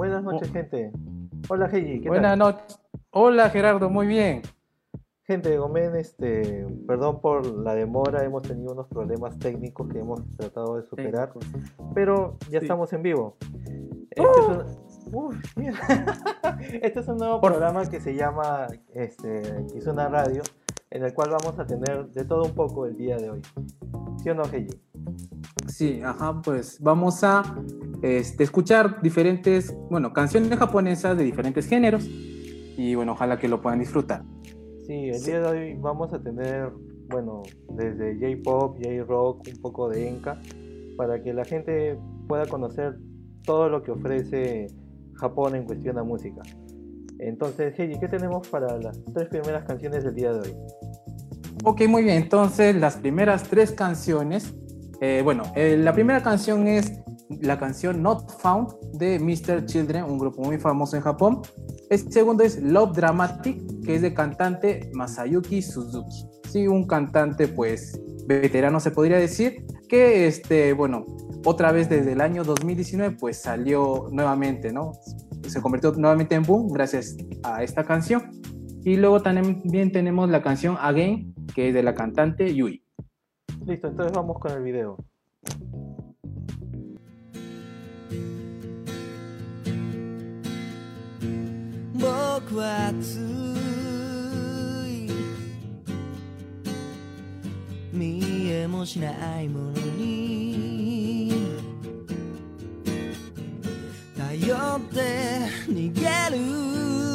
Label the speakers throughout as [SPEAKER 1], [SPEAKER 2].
[SPEAKER 1] Buenas noches, gente. Hola, Heiji. ¿qué
[SPEAKER 2] Buenas noches. Hola, Gerardo, muy bien.
[SPEAKER 1] Gente, Gomen, este, perdón por la demora, hemos tenido unos problemas técnicos que hemos tratado de superar, pero ya
[SPEAKER 2] Sí.
[SPEAKER 1] estamos en vivo. Este es un... Uf, mira. este es un nuevo
[SPEAKER 2] Por-
[SPEAKER 1] programa que se llama este, Kizuna Radio, en el cual vamos a tener de todo un poco el día de hoy. ¿Sí o no, Heiji?
[SPEAKER 2] Sí, ajá, pues vamos a este, escuchar diferentes, bueno, canciones japonesas de diferentes géneros y bueno, ojalá que lo puedan disfrutar.
[SPEAKER 1] Sí, el día de hoy vamos a tener, bueno, desde J-Pop, J-Rock, un poco de Enka, para que la gente pueda conocer todo lo que ofrece Japón en cuestión a música. Entonces, Heiji, ¿qué tenemos para las tres primeras canciones del día de hoy?
[SPEAKER 2] Ok, muy bien, entonces las primeras tres canciones, eh, bueno, eh, la primera canción es la canción Not Found de Mr. Children, un grupo muy famoso en Japón. El segundo es Love Dramatic, que es de cantante Masayuki Suzuki. Sí, un cantante pues veterano se podría decir, que este, bueno, otra vez desde el año 2019 pues salió nuevamente, ¿no? Se convirtió nuevamente en boom gracias a esta canción. Y luego también tenemos la canción Again, que es de la cantante Yui.
[SPEAKER 1] Listo, entonces vamos con el video.
[SPEAKER 3] 僕は熱い見えもしないものに頼って逃げる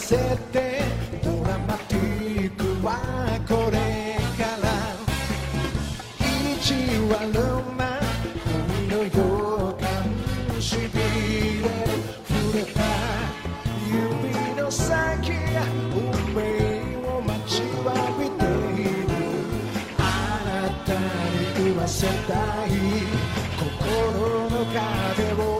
[SPEAKER 4] せてドラマティックはこれから意地悪な海の予感しびれ触れた指の先が運命を待ちわびているあなたに言わせたい心の壁を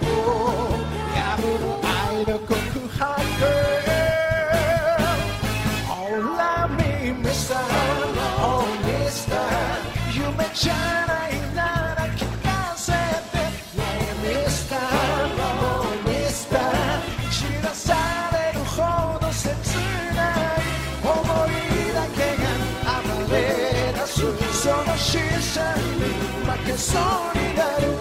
[SPEAKER 2] sorry that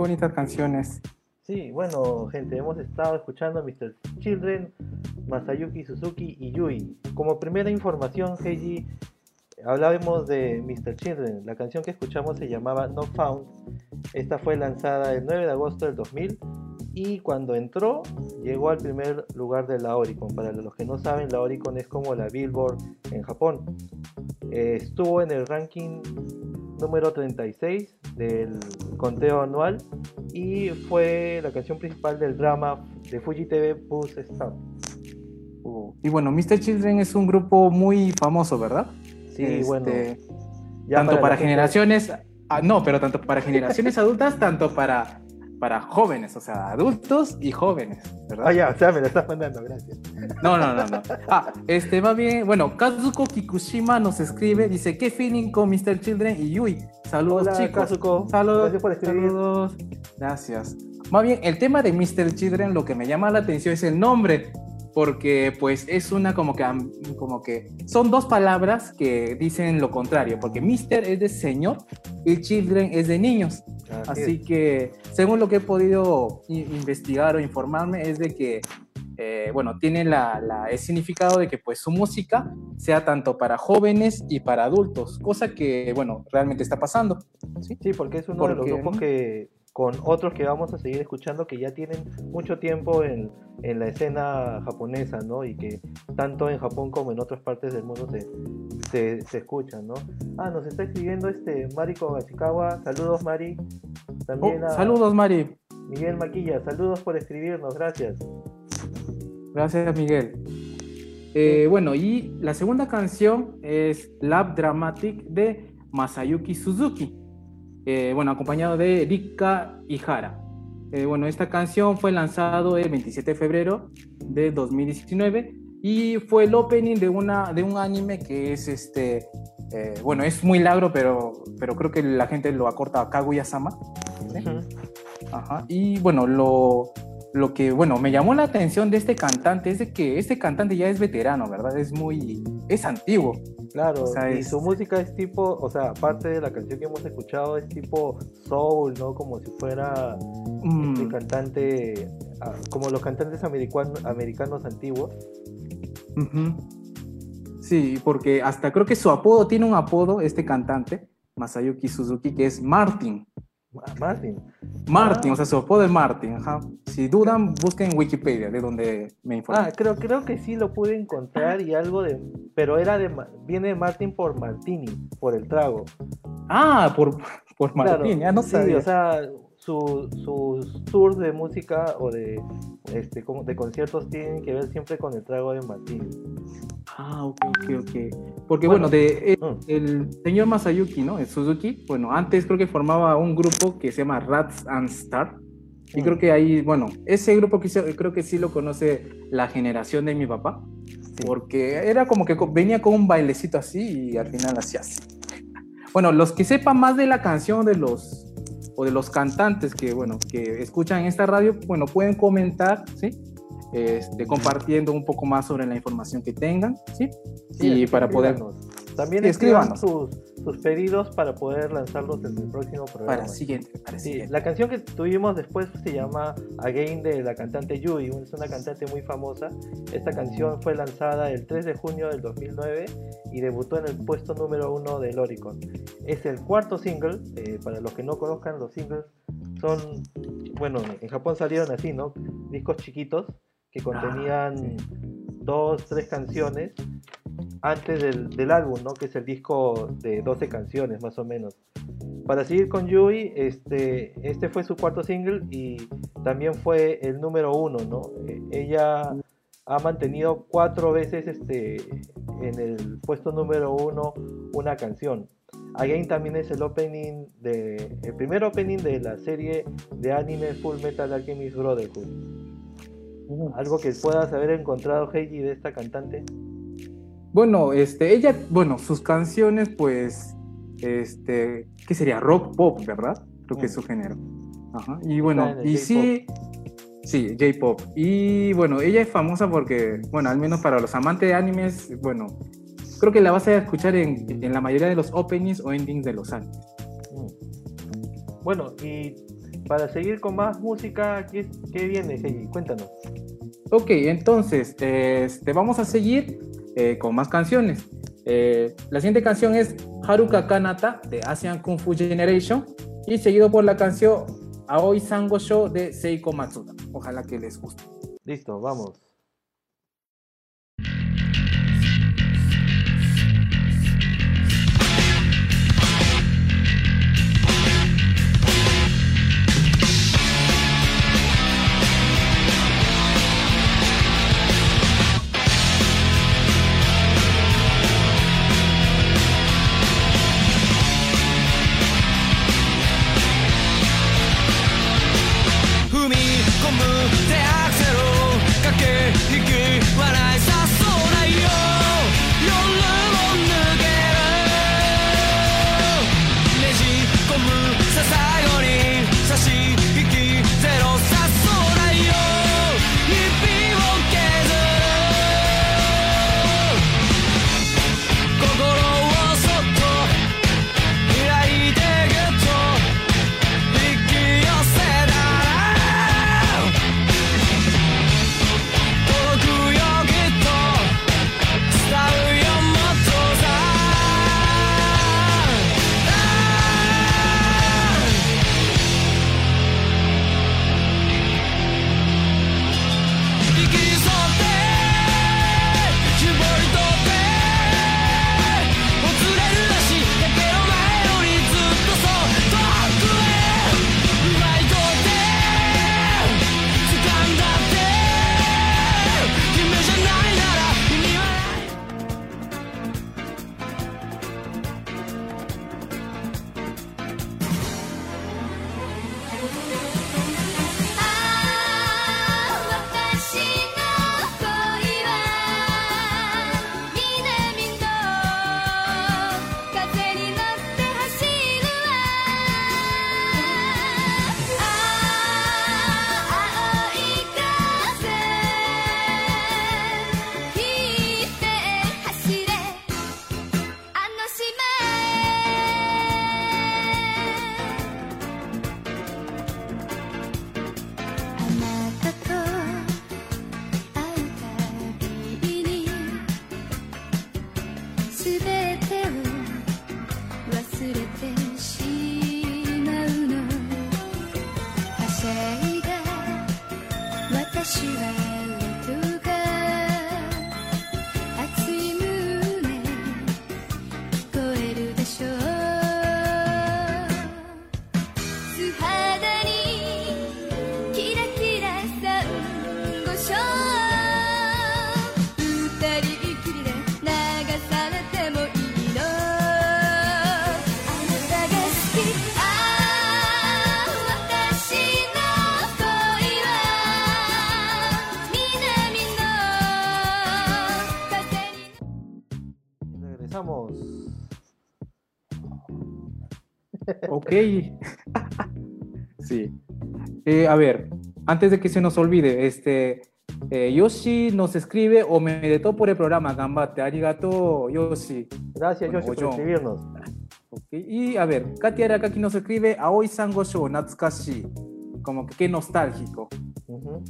[SPEAKER 2] bonitas canciones.
[SPEAKER 1] Sí, bueno, gente, hemos estado escuchando Mr. Children, Masayuki Suzuki y Yui. Como primera información, Heiji, hablábamos de Mr. Children. La canción que escuchamos se llamaba No Found. Esta fue lanzada el 9 de agosto del 2000 y cuando entró llegó al primer lugar de la Oricon. Para los que no saben, la Oricon es como la Billboard en Japón. Eh, estuvo en el ranking número 36 del conteo anual y fue la canción principal del drama de Fuji TV Bus Stop.
[SPEAKER 2] Uh, Y bueno, Mr. Children es un grupo muy famoso, ¿verdad?
[SPEAKER 1] Sí,
[SPEAKER 2] Este,
[SPEAKER 1] bueno. ya
[SPEAKER 2] tanto para,
[SPEAKER 1] gente-
[SPEAKER 2] generaciones, ah, no, pero tanto para generaciones adultas, tanto para, para jóvenes, o sea, adultos y jóvenes, ¿verdad?
[SPEAKER 1] Ah, ya, o sea, me la estás mandando, gracias.
[SPEAKER 2] No, no, no, no. Ah, este, va bien. Bueno, Kazuko Kikushima nos escribe, dice, ¿qué feeling con Mr. Children y Yui? Saludos,
[SPEAKER 1] Hola,
[SPEAKER 2] chicos.
[SPEAKER 1] Kazuko.
[SPEAKER 2] Saludos.
[SPEAKER 1] Gracias por escribir.
[SPEAKER 2] Saludos. Gracias. Más bien, el tema de Mr. Children, lo que me llama la atención es el nombre, porque pues es una como que, como que son dos palabras que dicen lo contrario, porque Mr. es de señor y Children es de niños. Así que, según lo que he podido investigar o informarme, es de que, eh, bueno, tiene la, la- el significado de que pues su música sea tanto para jóvenes y para adultos, cosa que, bueno, realmente está pasando. ¿sí?
[SPEAKER 1] Sí, porque es uno de los grupos que, con otros que vamos a seguir escuchando, que ya tienen mucho tiempo en, en la escena japonesa, ¿no? Y que tanto en Japón como en otras partes del mundo se, se, se escuchan, ¿no? Ah, nos está escribiendo este Mariko Gachikawa. Saludos, Mari. También
[SPEAKER 2] Oh,
[SPEAKER 1] a
[SPEAKER 2] saludos, Mari.
[SPEAKER 1] Miguel Maquilla. Saludos por escribirnos, gracias.
[SPEAKER 2] Gracias, Miguel. Eh, bueno, y la segunda canción es Love Dramatic de Masayuki Suzuki. Eh, bueno, acompañado de Rika Ihara. Eh, bueno, esta canción fue lanzado el 27 de febrero de 2019 y fue el opening de, una, de un anime que es este. eh, bueno, es muy largo, pero, pero creo que la gente lo acorta a Kaguya-sama. ¿sí? Ajá. Y bueno, lo, lo que bueno, me llamó la atención de este cantante es de que este cantante ya es veterano, ¿verdad? Es muy, es antiguo.
[SPEAKER 1] Claro,
[SPEAKER 2] O sea,
[SPEAKER 1] y
[SPEAKER 2] es-
[SPEAKER 1] su música es tipo, o sea, aparte de la canción que hemos escuchado, es tipo soul, ¿no? Como si fuera
[SPEAKER 2] Mm,
[SPEAKER 1] este cantante, ah, como los cantantes americanos, americanos antiguos.
[SPEAKER 2] ujú. Sí, porque hasta creo que su apodo tiene un apodo, este cantante, Masayuki Suzuki, que es Martin.
[SPEAKER 1] Ma- Martin.
[SPEAKER 2] Martin,
[SPEAKER 1] Ah.
[SPEAKER 2] o sea, su apodo es Martin. Ajá. Si dudan, busquen en Wikipedia, de donde me informé.
[SPEAKER 1] Ah, creo, creo que sí lo pude encontrar y algo de, pero era de, viene de Martin por Martini, por el trago.
[SPEAKER 2] Ah, por, por
[SPEAKER 1] Claro,
[SPEAKER 2] Martin, ya no
[SPEAKER 1] sí,
[SPEAKER 2] sabía.
[SPEAKER 1] o sea, su- sus tours de música o de, este, como de conciertos tienen que ver siempre con el trago de Martini.
[SPEAKER 2] Ah, ok, ok, ok. Porque
[SPEAKER 1] Bueno,
[SPEAKER 2] bueno, de, eh,
[SPEAKER 1] mm.
[SPEAKER 2] el señor Masayuki, ¿no? El Suzuki, bueno, antes creo que formaba un grupo que se llama Rats and Star. Y
[SPEAKER 1] Mm.
[SPEAKER 2] creo que ahí, bueno, ese grupo que se- creo que sí lo conoce la generación de mi papá. Porque era como que venía con un bailecito así y al final hacía así. Bueno, los que sepan más de la canción de los o de los cantantes que, bueno, que escuchan esta radio, bueno, pueden comentar, ¿sí? Este, compartiendo un poco más sobre la información que tengan, ¿sí?
[SPEAKER 1] Sí,
[SPEAKER 2] y para poder.
[SPEAKER 1] También escriban sus, sus pedidos para poder lanzarlos en el próximo programa.
[SPEAKER 2] para siguiente, para
[SPEAKER 1] Sí,
[SPEAKER 2] siguiente.
[SPEAKER 1] la canción que tuvimos después se llama Again de la cantante Yui, es una cantante muy famosa. Esta canción fue lanzada el 3 de junio del 2009 y debutó en el puesto número uno del Oricon. Es el cuarto single, eh, para los que no conozcan los singles, son, bueno, en Japón salieron así, ¿no?
[SPEAKER 5] discos chiquitos que contenían dos, tres canciones antes del, del álbum, ¿no? Que es el disco de 12 canciones, más o menos. Para seguir con Yui, este, este fue su cuarto single y también fue el número uno, ¿no? Eh, Ella ha mantenido cuatro veces este, en el puesto número uno una canción. Again también es el opening de el primer opening de la serie de anime Full Metal Alchemist Brotherhood. Algo que puedas haber encontrado Heiji de esta cantante.
[SPEAKER 2] Bueno, este, ella, bueno, sus canciones, pues, este, ¿qué sería? Rock pop, ¿verdad? Creo que es su género. Ajá. Y bueno, y sí, sí, J-pop. Y bueno, ella es famosa porque, bueno, al menos para los amantes de animes, bueno, creo que la vas a escuchar en, en la mayoría de los openings o endings de los animes.
[SPEAKER 5] Mm. Bueno, y para seguir con más música, ¿qué, qué viene, Heiji? Cuéntanos.
[SPEAKER 2] Ok, entonces, este, vamos a seguir eh, con más canciones. Eh, la siguiente canción es Haruka Kanata de Asian Kung Fu Generation y seguido por la canción Aoi Sango Show de Seiko Matsuda. Ojalá que les guste.
[SPEAKER 5] Listo, vamos.
[SPEAKER 2] Ok. sí. Eh, a ver, antes de que se nos olvide, este, eh, Yoshi nos escribe o me meditó por el programa Gambate. Arigato, Yoshi.
[SPEAKER 5] Gracias,
[SPEAKER 2] Bueno,
[SPEAKER 5] Yoshi, por escribirnos.
[SPEAKER 2] Y a ver, Katia Arakaki nos escribe Aoi Sango Show, Natsukashi. Como que qué nostálgico.
[SPEAKER 5] Ujú.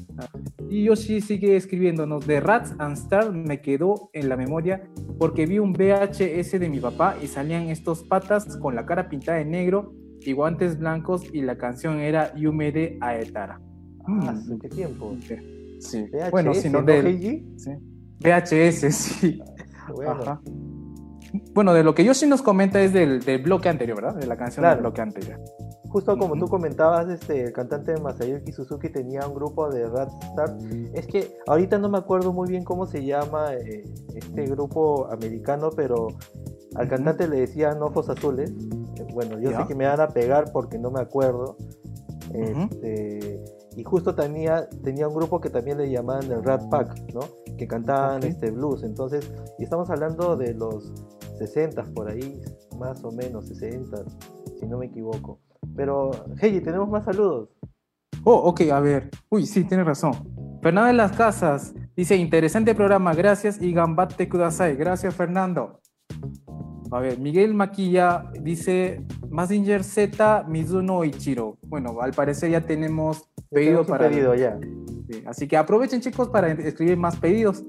[SPEAKER 2] Y Yoshi sigue escribiéndonos, de Rats and Star me quedó en la memoria porque vi un VHS de mi papá y salían estos patas con la cara pintada de negro y guantes blancos y la canción era Yume de Aetara.
[SPEAKER 1] Ah,
[SPEAKER 2] Mm.
[SPEAKER 1] ¿qué tiempo?
[SPEAKER 2] Sí.
[SPEAKER 1] VHS,
[SPEAKER 2] bueno, si no
[SPEAKER 1] ¿no,
[SPEAKER 2] del
[SPEAKER 1] Heiji?
[SPEAKER 2] sí. VHS, sí.
[SPEAKER 1] Bueno,
[SPEAKER 2] Ajá. Bueno, de lo que Yoshi nos comenta es del, del bloque anterior, ¿verdad? De la canción
[SPEAKER 1] Claro.
[SPEAKER 2] del bloque anterior.
[SPEAKER 1] Justo como tú comentabas, este, el cantante Masayuki Suzuki tenía un grupo de Rat Star. Es que ahorita no me acuerdo muy bien cómo se llama eh, este grupo americano, pero al cantante le decían ojos azules. Eh, Bueno, yo
[SPEAKER 2] Ya.
[SPEAKER 1] sé que me van a pegar porque no me acuerdo. Este, y justo tenía, tenía un grupo que también le llamaban el Rat Pack, ¿no? Que cantaban este blues. Entonces, y estamos hablando de los 60 por ahí, más o menos 60, si no me equivoco. Pero, hey, tenemos más saludos.
[SPEAKER 2] Oh, ok, a ver. Uy, sí, tienes razón. Fernando de las Casas dice, interesante programa, gracias y gambate kudasai. Gracias, Fernando. A ver, Miguel Maquilla dice, Mazinger Z, Mizuno Ichiro. Bueno, al parecer ya tenemos pedido
[SPEAKER 1] Tenemos
[SPEAKER 2] para...
[SPEAKER 1] pedido ya.
[SPEAKER 2] Sí, Así que aprovechen, chicos, para escribir más pedidos.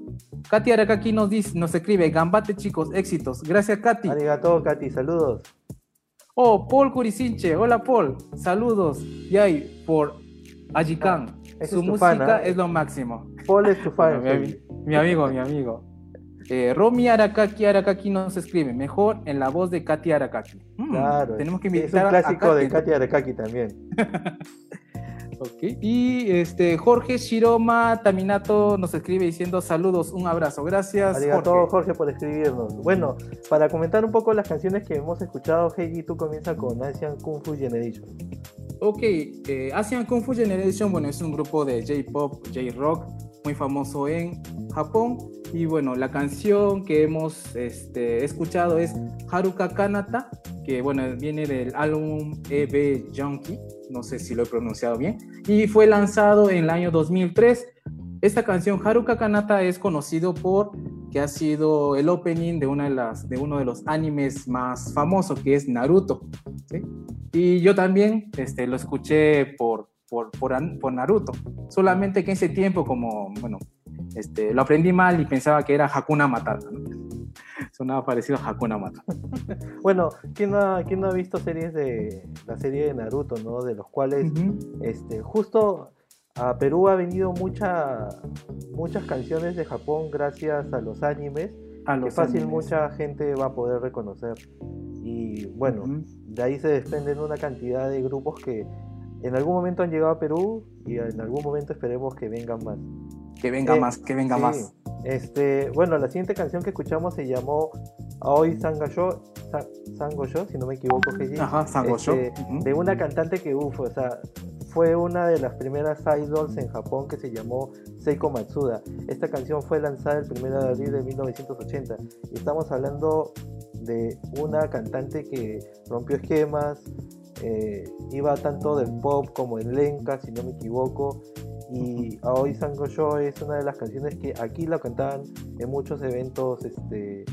[SPEAKER 2] Katy Arakaki nos, dice, nos escribe, gambate, chicos, éxitos. Gracias, Katy.
[SPEAKER 1] Arigato, Katy, saludos.
[SPEAKER 2] Oh, Paul Curicinche. Hola, Paul. Saludos. Yay, por Ajikan. Su
[SPEAKER 1] es
[SPEAKER 2] música
[SPEAKER 1] fan, ¿ah?
[SPEAKER 2] es lo máximo.
[SPEAKER 1] Paul es tu fan.
[SPEAKER 2] Bueno, mi, amigo, mi amigo. Eh, Romy Arakaki Arakaki nos escribe, mejor en la voz de Katy Arakaki. Mm,
[SPEAKER 1] Claro.
[SPEAKER 2] tenemos que
[SPEAKER 1] es
[SPEAKER 2] invitar
[SPEAKER 1] un clásico
[SPEAKER 2] a
[SPEAKER 1] de
[SPEAKER 2] Katy.
[SPEAKER 1] Katy Arakaki también.
[SPEAKER 2] Ok. Y este, Jorge Shiroma Taminato nos escribe diciendo saludos, un abrazo. Gracias,
[SPEAKER 1] Arigato,
[SPEAKER 2] Jorge.
[SPEAKER 1] Jorge, por escribirnos. Bueno, para comentar un poco las canciones que hemos escuchado, Heiji, tú comienzas con Asian Kung Fu Generation.
[SPEAKER 2] Ok, eh, Asian Kung Fu Generation, bueno, es un grupo de J-pop, J-rock, muy famoso en Japón. Y bueno, la canción que hemos este, escuchado es Haruka Kanata, que bueno, viene del álbum EB Junkie, no sé si lo he pronunciado bien, y fue lanzado en el año 2003. Esta canción, Haruka Kanata, es conocido por que ha sido el opening de, una de, las, de uno de los animes más famosos, que es Naruto. ¿sí? Y yo también este, lo escuché por, por, por, por Naruto. Solamente que ese tiempo, como, bueno, este, lo aprendí mal y pensaba que era Hakuna Matata. ¿no? Sonaba parecido a Hakuna Matata.
[SPEAKER 1] Bueno, ¿quién no, ha, quién no ha visto series de la serie de Naruto, no? De los cuales, este, justo a Perú ha venido mucha, muchas canciones de Japón gracias a los animes.
[SPEAKER 2] A
[SPEAKER 1] que fácil
[SPEAKER 2] animes.
[SPEAKER 1] mucha gente va a poder reconocer. Y bueno, de ahí se desprenden una cantidad de grupos que en algún momento han llegado a Perú y en algún momento esperemos que vengan más.
[SPEAKER 2] Que venga
[SPEAKER 1] Eh,
[SPEAKER 2] más, que venga
[SPEAKER 1] Sí.
[SPEAKER 2] más.
[SPEAKER 1] Este, bueno, la siguiente canción que escuchamos se llamó Aoi Sangasho, Sa- Sangosho, si no me equivoco, Heiji.
[SPEAKER 2] Ajá, Sangosho.
[SPEAKER 1] Este, de una cantante que, uff, o sea, fue una de las primeras idols en Japón que se llamó Seiko Matsuda. Esta canción fue lanzada el 1 de abril de 1980 y estamos hablando de una cantante que rompió esquemas, eh, iba tanto del pop como en lenka, si no me equivoco. Y Aoi Sangosho es una de las canciones que aquí la cantaban en muchos eventos este,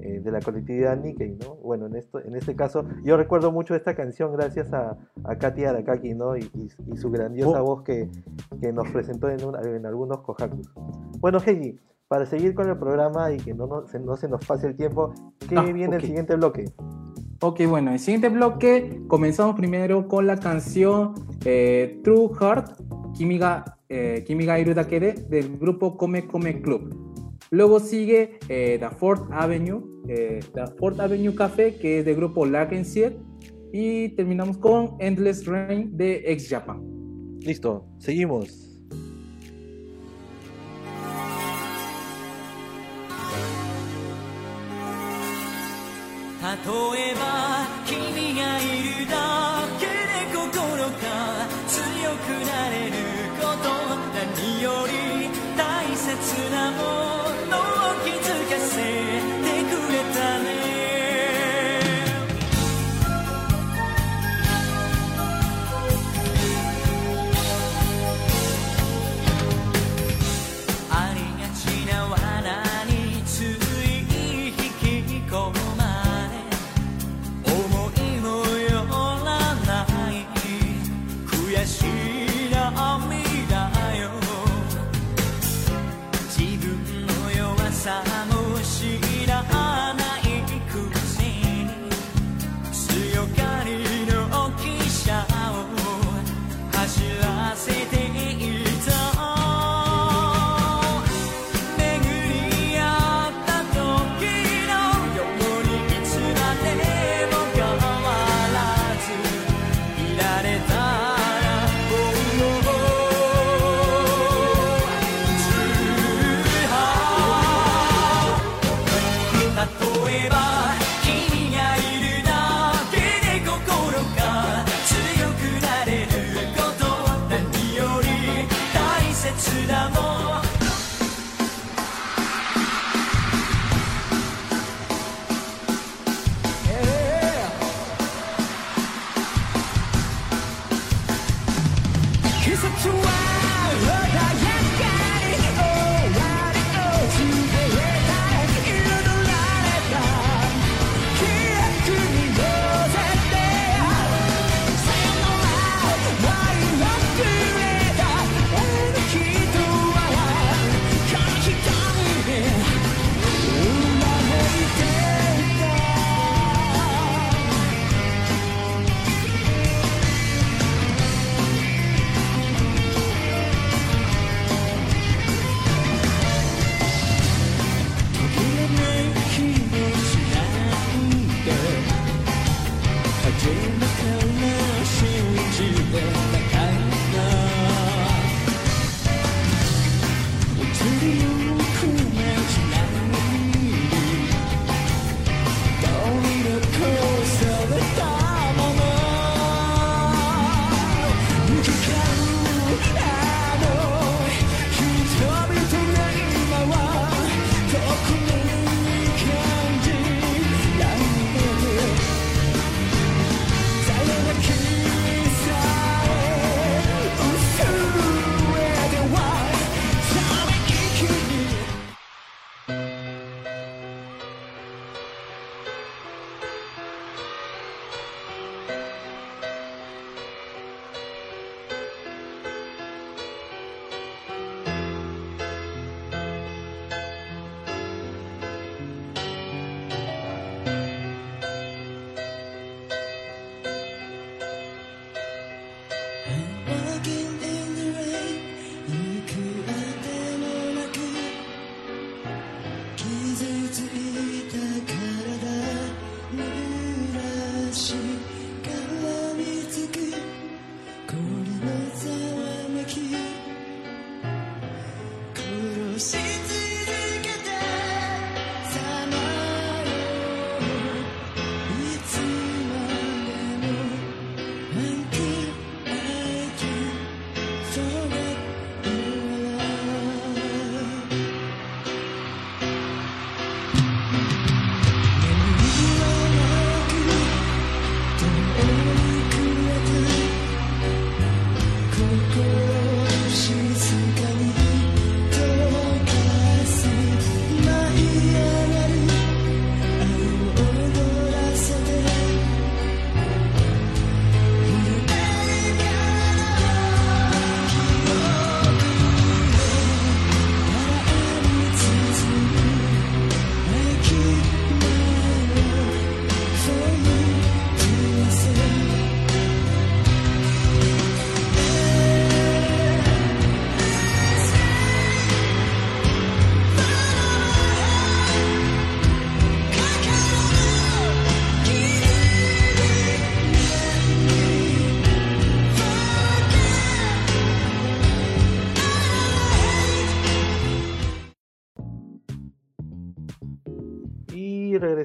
[SPEAKER 1] eh, de la colectividad Nikkei, ¿no? Bueno, en, esto, en este caso, yo recuerdo mucho esta canción gracias a, a Katy Arakaki, ¿no? Y, y- y su grandiosa
[SPEAKER 2] Oh.
[SPEAKER 1] voz que, que nos presentó en, un- en algunos kohakus. Bueno, Heiji, para seguir con el programa y que no, nos- se, no se nos pase el tiempo, ¿qué
[SPEAKER 2] Ah,
[SPEAKER 1] viene el
[SPEAKER 2] ok.
[SPEAKER 1] siguiente bloque?
[SPEAKER 2] Ok, bueno, el siguiente bloque comenzamos primero con la canción eh, True Heart, Kimi ga, eh, Kimi ga iru dake de, del grupo Come Come Club. Luego sigue eh, The Fourth Avenue, eh, The Fourth Avenue Café, que es del grupo Larkensiet. Y terminamos con Endless Rain de Ex Japan.
[SPEAKER 1] Listo, seguimos.
[SPEAKER 3] 何より大切なものを
[SPEAKER 6] 傷 such a
[SPEAKER 7] wild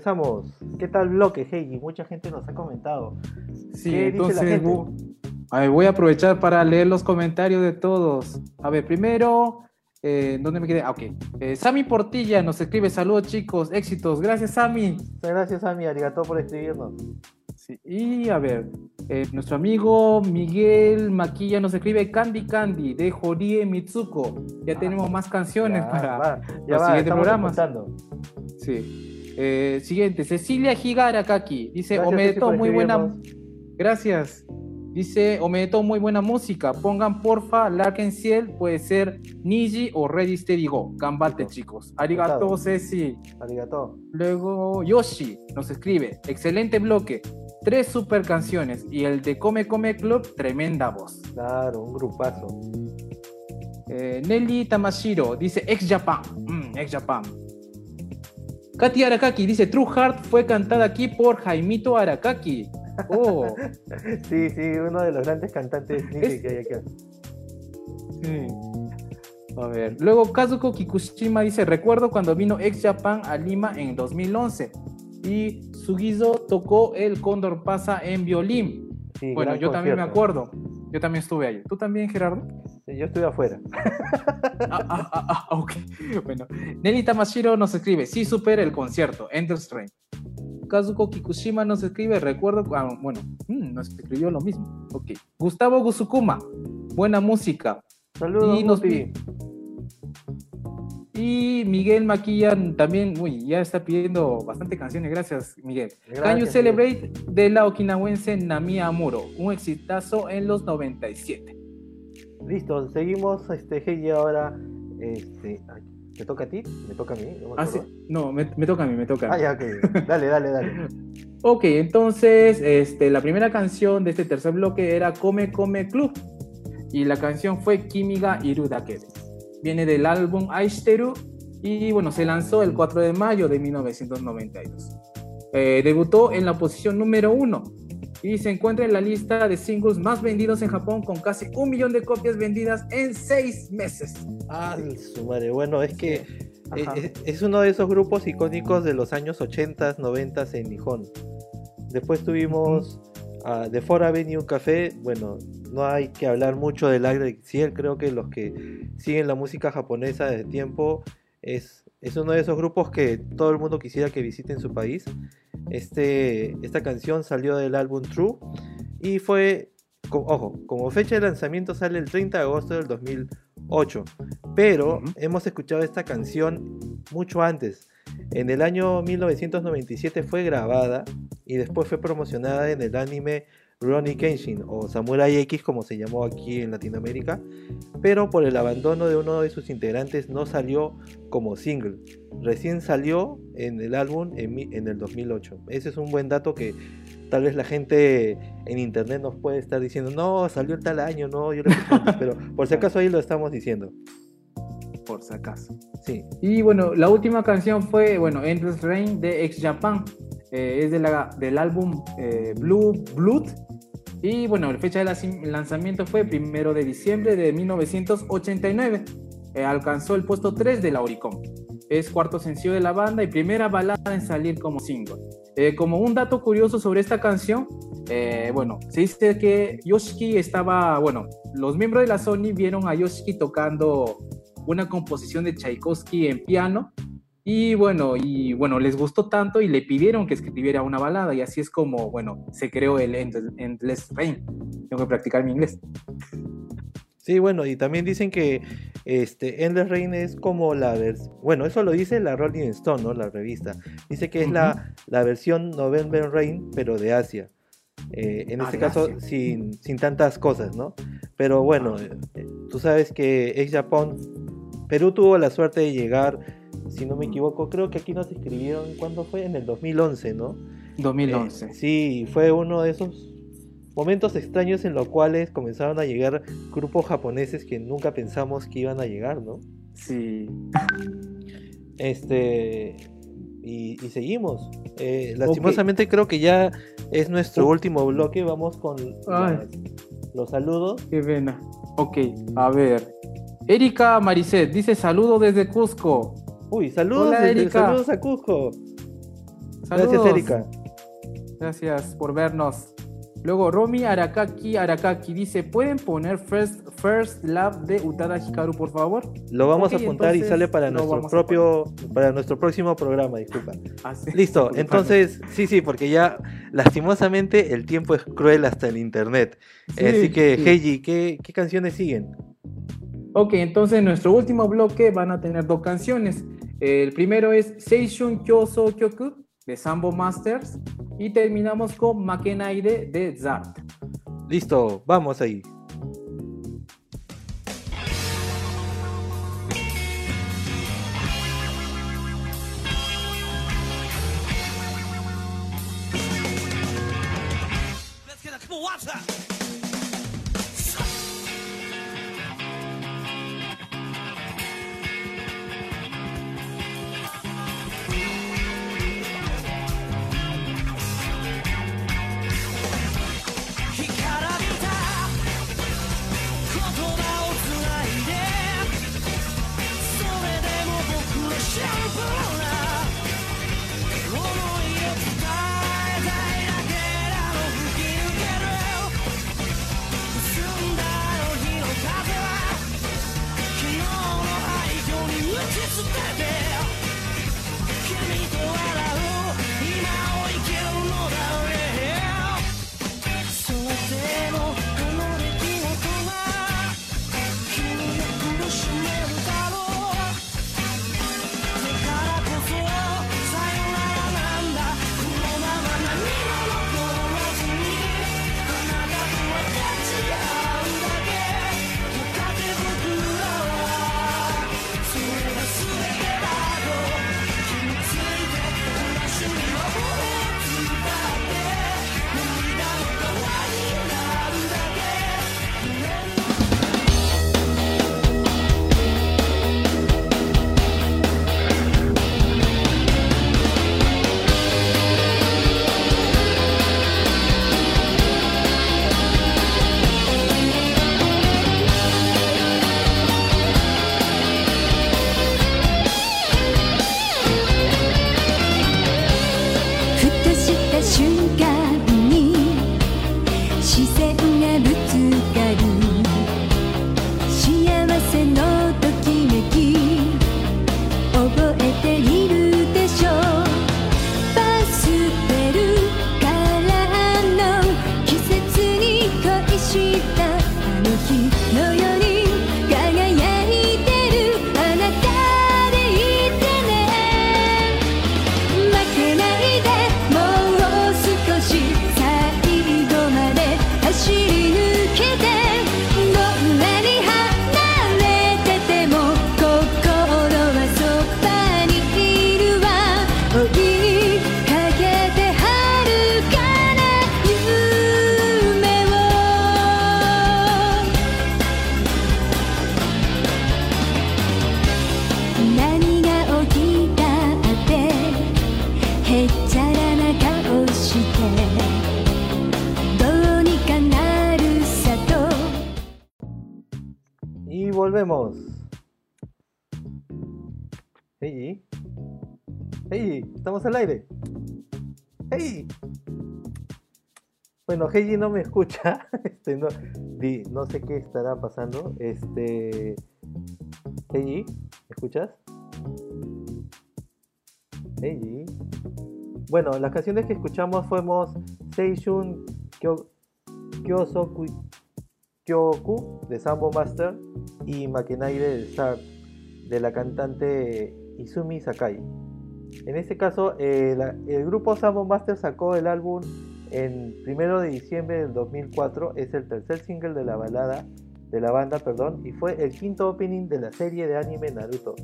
[SPEAKER 7] regresamos. ¿Qué tal bloque, Heiji? Mucha gente nos ha comentado.
[SPEAKER 2] Sí,
[SPEAKER 7] ¿Qué dice la
[SPEAKER 2] entonces
[SPEAKER 7] gente?
[SPEAKER 2] bu- a ver, voy a aprovechar para leer los comentarios de todos. A ver, primero, eh, ¿dónde me quedé? Ah, ok. Eh, Sammy Portilla nos escribe, saludos chicos, éxitos. Gracias, Sammy.
[SPEAKER 7] Muchas gracias, Ami. Arigato por escribirnos.
[SPEAKER 2] Sí, Y a ver, eh, nuestro amigo Miguel Maquilla nos escribe Candy Candy de Jorie Mitsuko. Ya tenemos más canciones
[SPEAKER 7] Ya
[SPEAKER 2] para
[SPEAKER 7] va, ya
[SPEAKER 2] los
[SPEAKER 7] va,
[SPEAKER 2] siguientes programas. Sí. Eh, siguiente, Cecilia Higara Kaki. Dice,
[SPEAKER 7] Gracias,
[SPEAKER 2] muy buena. Gracias. Dice, Omedeto, muy buena música. Pongan porfa Larken Ciel, puede ser Niji o Ready Steady Go. Gambate, chicos. Arigato. Ceci.
[SPEAKER 7] Arigato.
[SPEAKER 2] Luego Yoshi nos escribe, excelente bloque, tres super canciones y el de Come Come Club, tremenda voz.
[SPEAKER 7] Claro, un grupazo.
[SPEAKER 2] Eh, Nelly Tamashiro dice ex Japan, Mm, ex Japan. Katy Arakaki dice True Heart fue cantada aquí por Jaimito Arakaki. Oh,
[SPEAKER 7] Sí, sí, uno de los grandes cantantes Nishi
[SPEAKER 2] Es-
[SPEAKER 7] que hay aquí.
[SPEAKER 2] sí. A ver, luego Kazuko Kikushima dice, recuerdo cuando vino ex Japan a Lima en 2011 y Sugizo tocó el Cóndor Pasa en violín.
[SPEAKER 7] Sí,
[SPEAKER 2] Bueno, yo también me acuerdo. Yo también estuve ahí. ¿Tú también, Gerardo?
[SPEAKER 1] Yo estoy afuera.
[SPEAKER 2] Ah, ah, ah, ah, ok. Bueno, Nelly Tamashiro nos escribe, sí supera el concierto, Ender's Train. Kazuko Kikushima nos escribe, recuerdo, bueno, mm, nos escribió lo mismo. Ok. Gustavo Gusukuma, buena música.
[SPEAKER 1] Saludos,
[SPEAKER 2] Y nos
[SPEAKER 1] Guti.
[SPEAKER 2] Y Miguel Maquilla también, uy, ya está pidiendo bastante canciones, gracias Miguel.
[SPEAKER 1] Gracias,
[SPEAKER 2] Can You
[SPEAKER 1] Miguel.
[SPEAKER 2] Celebrate de la okinawense Nami Amuro, un exitazo en los 97.
[SPEAKER 1] Listo, seguimos, este, Heiji, ahora, este, ¿te toca a ti? ¿Me toca a mí? No me
[SPEAKER 2] Ah, sí.
[SPEAKER 1] acuerdo.
[SPEAKER 2] No, me, me toca a mí, me toca. a
[SPEAKER 1] Ah, ya, ok. Dale, dale, dale.
[SPEAKER 2] Ok, entonces este, la primera canción de este tercer bloque era Come Come Club y la canción fue Kimiga Iru Dakebe. Viene del álbum Aishiteru y bueno, se lanzó el 4 de mayo de 1992. Eh, debutó en la posición número 1 y se encuentra en la lista de singles más vendidos en Japón con casi un millón de copias vendidas en seis meses.
[SPEAKER 1] Ah, su madre. Bueno, es que eh, es, es uno de esos grupos icónicos de los años 80, 90 en Nihon. Después tuvimos a The Four Avenue Café. Bueno, no hay que hablar mucho del Alex Ciel. Creo que los que siguen la música japonesa de tiempo es, es uno de esos grupos que todo el mundo quisiera que visite en su país. Este, esta canción salió del álbum True y fue, ojo, como fecha de lanzamiento sale el 30 de agosto del 2008, pero hemos escuchado esta canción mucho antes. En el año 1997 fue grabada y después fue promocionada en el anime Ronnie Kenshin o Samurai X como se llamó aquí en Latinoamérica, pero por el abandono de uno de sus integrantes no salió como single. Recién salió en el álbum en, mi- en el 2008. Ese es un buen dato que tal vez la gente en internet nos puede estar diciendo, no, salió el tal año, no, yo lo escuché antes", pero por si acaso ahí lo estamos diciendo.
[SPEAKER 2] Por si acaso.
[SPEAKER 1] Sí,
[SPEAKER 2] Y bueno, la última canción fue, bueno, Endless Rain de Ex Japan. Eh, es de la, del álbum eh, Blue Blood. Y bueno, la fecha de lanzamiento fue primero de diciembre de 1989. Eh, alcanzó el puesto 3 de la Oricon. Es cuarto sencillo de la banda y primera balada en salir como single. Eh, como un dato curioso sobre esta canción, eh, bueno, se dice que Yoshiki estaba, bueno, los miembros de la Sony vieron a Yoshiki tocando una composición de Tchaikovsky en piano y bueno, y bueno, les gustó tanto y le pidieron que escribiera una balada y así es como, bueno, se creó el End- Endless Rain. Tengo que practicar mi inglés.
[SPEAKER 1] Sí, bueno, y también dicen que este Endless Rain es como la versión, bueno, eso lo dice la Rolling Stone, ¿no? La revista. Dice que es la, la versión November Rain, pero de Asia. Eh, en
[SPEAKER 2] Ah,
[SPEAKER 1] este caso, sin, sin tantas cosas, ¿no? Pero bueno,
[SPEAKER 2] Ah.
[SPEAKER 1] eh, tú sabes que ex Japón, Perú tuvo la suerte de llegar, si no me equivoco, creo que aquí nos escribieron, ¿cuándo fue? En el 2011, ¿no?
[SPEAKER 2] 2011.
[SPEAKER 1] Eh, sí, fue uno de esos momentos extraños en los cuales comenzaron a llegar grupos japoneses que nunca pensamos que iban a llegar, ¿no?
[SPEAKER 2] Sí.
[SPEAKER 1] Este. Y, y seguimos. Eh, lastimosamente creo que ya es nuestro último bloque. Vamos con las- los saludos.
[SPEAKER 2] Qué pena. Ok, a ver. Erika Maricet dice saludo desde Cusco.
[SPEAKER 1] Uy, saludos,
[SPEAKER 2] Hola,
[SPEAKER 1] desde-
[SPEAKER 2] Erika.
[SPEAKER 1] saludos a Cusco.
[SPEAKER 2] Saludos.
[SPEAKER 1] Gracias, Erika.
[SPEAKER 2] Gracias por vernos. Luego Romy Arakaki Arakaki dice, ¿pueden poner First, First Love de Utada Hikaru, por favor?
[SPEAKER 1] Lo vamos a apuntar y sale para nuestro propio, para nuestro próximo programa, disculpa.
[SPEAKER 2] Así.
[SPEAKER 1] Listo, entonces, sí, sí, porque ya lastimosamente el tiempo es cruel hasta el internet.
[SPEAKER 2] Sí,
[SPEAKER 1] Así que,
[SPEAKER 2] sí.
[SPEAKER 1] Heiji, ¿qué, ¿qué canciones siguen?
[SPEAKER 2] Ok, entonces en nuestro último bloque van a tener dos canciones. El primero es Seishun Kyoso Kyoku de Sambo Masters y terminamos con Makenaide de Zart.
[SPEAKER 1] Listo, vamos ahí.
[SPEAKER 5] 捨てて君と笑
[SPEAKER 1] Bueno, Heiji no me escucha. Este, no, sé qué estará pasando. Este, Heiji, ¿me escuchas? Heiji. Bueno, las canciones que escuchamos fuimos Seishun Kyo, Kyosoku Kyoku de Sambo Master y Makenaire de Star de la cantante Izumi Sakai. En este caso, eh, el grupo Sambo Master sacó el álbum en primero de diciembre del 2004. Es el tercer single de la balada de la banda, perdón, y fue el quinto opening de la serie de anime Naruto.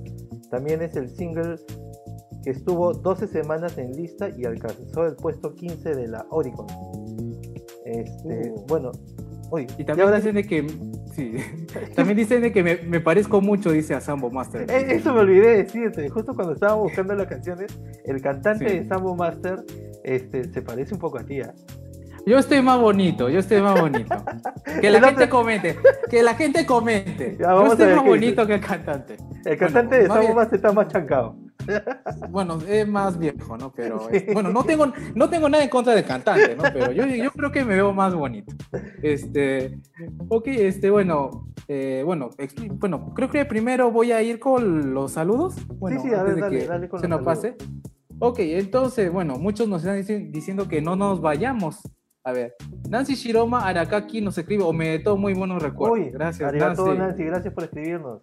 [SPEAKER 1] También es el single que estuvo 12 semanas en lista y alcanzó el puesto 15 de la Oricon. Este,
[SPEAKER 2] Uh.
[SPEAKER 1] bueno, uy,
[SPEAKER 2] Y también
[SPEAKER 1] ahora
[SPEAKER 2] dicen de que. Sí. También dicen de que me, me parezco mucho, dice a Sambo Master.
[SPEAKER 1] Eh, Eso me olvidé de decirte, justo cuando estábamos buscando las canciones, el cantante
[SPEAKER 2] Sí.
[SPEAKER 1] de Sambo Master este, se parece un poco a ti. ¿ah?
[SPEAKER 2] Yo estoy más bonito, yo estoy más bonito. Que la gente comente, que la gente comente.
[SPEAKER 1] Ya,
[SPEAKER 2] yo
[SPEAKER 1] a
[SPEAKER 2] estoy más
[SPEAKER 1] dice.
[SPEAKER 2] bonito que el cantante.
[SPEAKER 1] El cantante
[SPEAKER 2] Bueno,
[SPEAKER 1] de
[SPEAKER 2] más bien-
[SPEAKER 1] Master está más chancado.
[SPEAKER 2] Bueno, es más viejo, ¿no? Pero
[SPEAKER 1] Sí.
[SPEAKER 2] es- bueno, no tengo, no tengo nada en contra del cantante, ¿no? Pero yo, yo creo que me veo más bonito. Este, ok, este, bueno, eh, bueno, bueno, creo que primero voy a ir con los saludos. Bueno,
[SPEAKER 1] sí, a
[SPEAKER 2] antes
[SPEAKER 1] ver, dale,
[SPEAKER 2] que
[SPEAKER 1] dale con
[SPEAKER 2] se
[SPEAKER 1] los
[SPEAKER 2] nos
[SPEAKER 1] saludos.
[SPEAKER 2] pase. Ok, entonces, bueno, muchos nos están dici- diciendo que no nos vayamos. A ver, Nancy Shiroma Arakaki nos escribe, o me todo muy buenos recuerdos.
[SPEAKER 1] Uy,
[SPEAKER 2] Gracias, Nancy.
[SPEAKER 1] Nancy, gracias por escribirnos.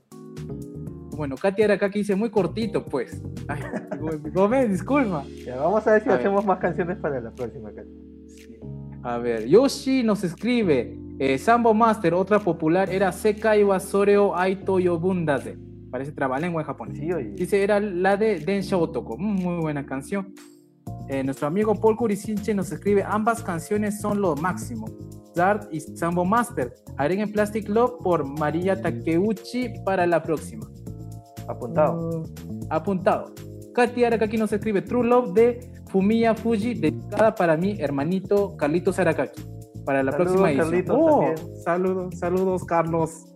[SPEAKER 2] Bueno, Katy Arakaki dice muy cortito, pues. Ay, Gómez, disculpa.
[SPEAKER 1] Ya, vamos a ver si
[SPEAKER 2] A ver.
[SPEAKER 1] hacemos más canciones para la próxima. Katy.
[SPEAKER 2] A ver, Yoshi nos escribe, eh, Sambo Master, otra popular era Sekai wa Soreo Aito Yobundase. Parece trabalengua en japonés.
[SPEAKER 1] Sí, oye.
[SPEAKER 2] Dice, era la de Densha Otoko. Mm, Muy buena canción. Eh, nuestro amigo Paul Kurisinche nos escribe, ambas canciones son lo máximo. Zart y Sambo Master. Agreguen Plastic Love por María Takeuchi para la próxima.
[SPEAKER 1] Apuntado.
[SPEAKER 2] Uh, apuntado. Katy Arakaki nos escribe True Love de Fumiya Fuji, dedicada para mi hermanito Carlitos Arakaki. Para la
[SPEAKER 1] Saludos,
[SPEAKER 2] próxima edición.
[SPEAKER 1] Carlitos,
[SPEAKER 2] Oh, saludos, saludos, Carlos.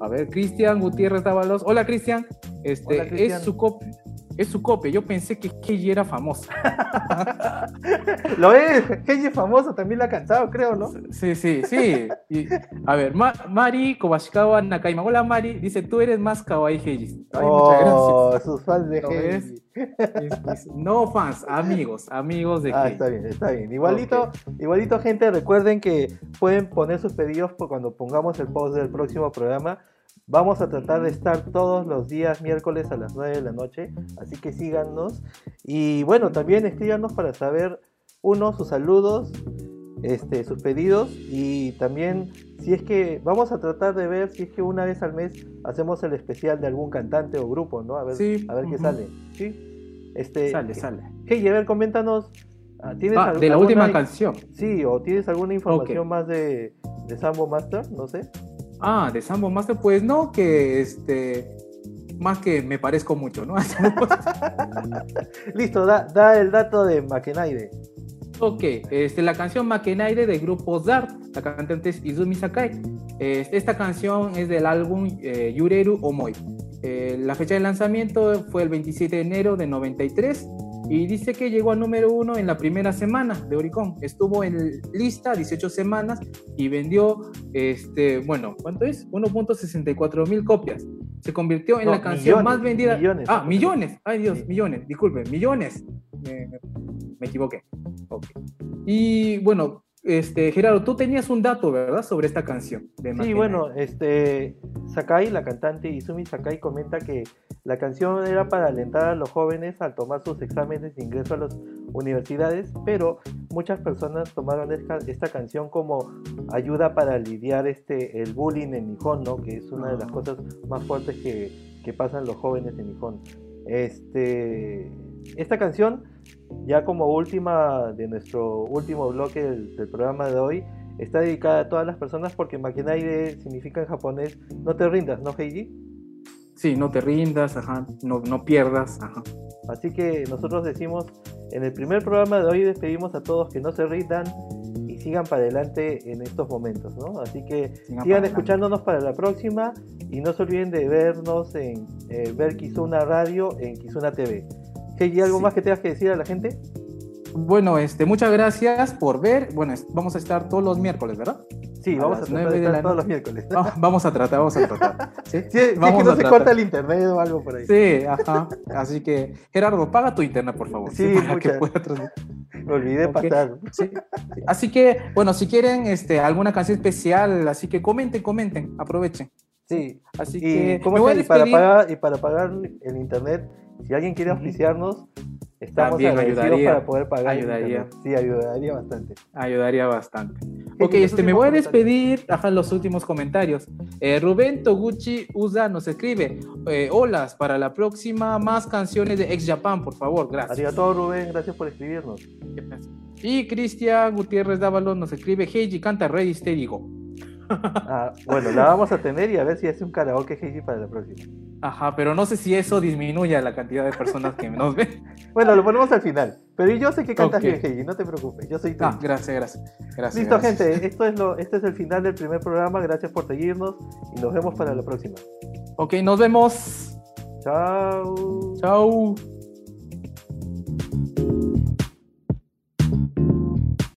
[SPEAKER 2] A ver, Cristian Gutiérrez Dávalos. Hola, Cristian. Este. Es, su cop- es su copia. Yo pensé que Heiji era famosa.
[SPEAKER 1] Lo es, Heiji es famoso, también la ha cantado, creo, ¿no?
[SPEAKER 2] Sí, sí, sí. Y, a ver, Ma- Mari Kobashikawa Nakaima. Hola Mari, dice, tú eres más kawaii Heiji. Ay, muchas
[SPEAKER 1] oh,
[SPEAKER 2] gracias.
[SPEAKER 1] sus fans de
[SPEAKER 2] es- No fans, amigos, amigos de
[SPEAKER 1] Ah, está bien, está bien. Igualito, igualito, gente, recuerden que pueden poner sus pedidos por cuando pongamos el post del próximo programa. Vamos a tratar de estar todos los días miércoles a las 9 de la noche, así que síganos. Y bueno, también escríbanos para saber, uno, sus saludos, este, sus pedidos y también si es que vamos a tratar de ver si es que una vez al mes hacemos el especial de algún cantante o grupo, ¿no? A ver,
[SPEAKER 2] Sí,
[SPEAKER 1] a ver qué sale. ¿Sí? Este,
[SPEAKER 2] Sale, sale.
[SPEAKER 1] Hey, a ver, coméntanos. ah, ¿Tienes
[SPEAKER 2] Ah, de la última canción.
[SPEAKER 1] Sí, o tienes alguna información más de, de Sambo Master, no sé.
[SPEAKER 2] Ah, de Sambo Master, pues no, que este. Más que me parezco mucho, ¿no?
[SPEAKER 1] Listo, da, da el dato de Makenaide.
[SPEAKER 2] ok, este, la canción Makenaire del grupo Zart, la cantante es Izumi Sakai. Este, esta canción es del álbum eh, Yureru Omoi. Eh, la fecha de lanzamiento fue el 27 de enero de 93 y dice que llegó al número uno en la primera semana de Oricon. Estuvo en lista 18 semanas y vendió, este, bueno, ¿cuánto es? 1.64 mil copias. Se convirtió en
[SPEAKER 1] No,
[SPEAKER 2] la canción
[SPEAKER 1] millones,
[SPEAKER 2] más vendida.
[SPEAKER 1] millones.
[SPEAKER 2] ah, millones. Ay Dios,
[SPEAKER 1] Sí.
[SPEAKER 2] millones. Disculpe, millones. Me, me- equivoqué. Ok. Y bueno, este, Gerardo, tú tenías un dato, ¿verdad? Sobre esta canción. De
[SPEAKER 1] Sí, bueno, este Sakai, la cantante Izumi Sakai comenta que la canción era para alentar a los jóvenes al tomar sus exámenes de ingreso a las universidades, pero muchas personas tomaron esta, esta canción como ayuda para lidiar este el bullying en Nihon, ¿no? Que es una de las
[SPEAKER 2] Ah.
[SPEAKER 1] cosas más fuertes que, que pasan los jóvenes en Nihon. Este, esta canción, ya como última de nuestro último bloque del, del programa de hoy, está dedicada a todas las personas porque Makenaide significa en japonés no te rindas, ¿no, Heiji?
[SPEAKER 2] Sí, no te rindas, ajá, no, no pierdas, ajá.
[SPEAKER 1] Así que nosotros decimos, en el primer programa de hoy despedimos a todos que no se rindan y sigan para adelante en estos momentos, ¿no? Así que
[SPEAKER 2] Sigan
[SPEAKER 1] sigan
[SPEAKER 2] para adelante.
[SPEAKER 1] escuchándonos para la próxima y no se olviden de vernos en eh, ver Kizuna Radio en Kizuna TV. Heiji, ¿algo
[SPEAKER 2] Sí.
[SPEAKER 1] más que tengas que decir a la gente?
[SPEAKER 2] Bueno, este, muchas gracias por ver. Bueno, vamos a estar todos los miércoles, ¿verdad?
[SPEAKER 1] Sí,
[SPEAKER 2] A
[SPEAKER 1] vamos a tratar de estar
[SPEAKER 2] la
[SPEAKER 1] todos los miércoles.
[SPEAKER 2] Ah, vamos a tratar, vamos a tratar. Sí,
[SPEAKER 1] Si, si es que
[SPEAKER 2] Vamos
[SPEAKER 1] no se
[SPEAKER 2] tratar.
[SPEAKER 1] corta el internet o algo por ahí.
[SPEAKER 2] Sí, ajá. Así que, Gerardo, paga tu internet, por favor.
[SPEAKER 1] Sí,
[SPEAKER 2] para que pueda transmitir.
[SPEAKER 1] Me olvidé
[SPEAKER 2] Ok.
[SPEAKER 1] pasar.
[SPEAKER 2] Sí, sí. Así que, bueno, si quieren este, alguna canción especial, así que comenten, comenten, aprovechen.
[SPEAKER 1] Sí.
[SPEAKER 2] Así
[SPEAKER 1] Y,
[SPEAKER 2] que
[SPEAKER 1] ¿cómo
[SPEAKER 2] me voy a
[SPEAKER 1] y para pagar y para pagar el internet, si alguien quiere
[SPEAKER 2] Ujú.
[SPEAKER 1] auspiciarnos, estamos
[SPEAKER 2] También
[SPEAKER 1] agradecidos
[SPEAKER 2] ayudaría,
[SPEAKER 1] para poder pagar
[SPEAKER 2] ayudaría.
[SPEAKER 1] Sí, ayudaría bastante.
[SPEAKER 2] Ayudaría bastante.
[SPEAKER 1] ¿Qué
[SPEAKER 2] Ok, este, me voy a despedir. Ajá, los últimos comentarios. Eh, Rubén Toguchi Usa nos escribe: eh, Holas, para la próxima, más canciones de Ex Japan, por favor. Gracias.
[SPEAKER 1] Arigato Rubén, gracias por escribirnos.
[SPEAKER 2] Y Cristian Gutiérrez Dávalos nos escribe: Heiji canta Ready Steady Go.
[SPEAKER 1] Ah, bueno, la vamos a tener y a ver si hace un karaoke Heiji para la próxima.
[SPEAKER 2] Ajá, pero no sé si eso disminuye la cantidad de personas que nos ven.
[SPEAKER 1] Bueno, lo ponemos al final. Pero yo sé que cantas
[SPEAKER 2] Ok.
[SPEAKER 1] bien Heiji, no te preocupes. Yo soy tú.
[SPEAKER 2] Ah, gracias, gracias. gracias
[SPEAKER 1] Listo,
[SPEAKER 2] gracias.
[SPEAKER 1] gente. Esto es lo, este es el final del primer programa. Gracias por seguirnos y nos vemos para la próxima.
[SPEAKER 2] Ok, nos vemos.
[SPEAKER 1] Chao.
[SPEAKER 2] Chao.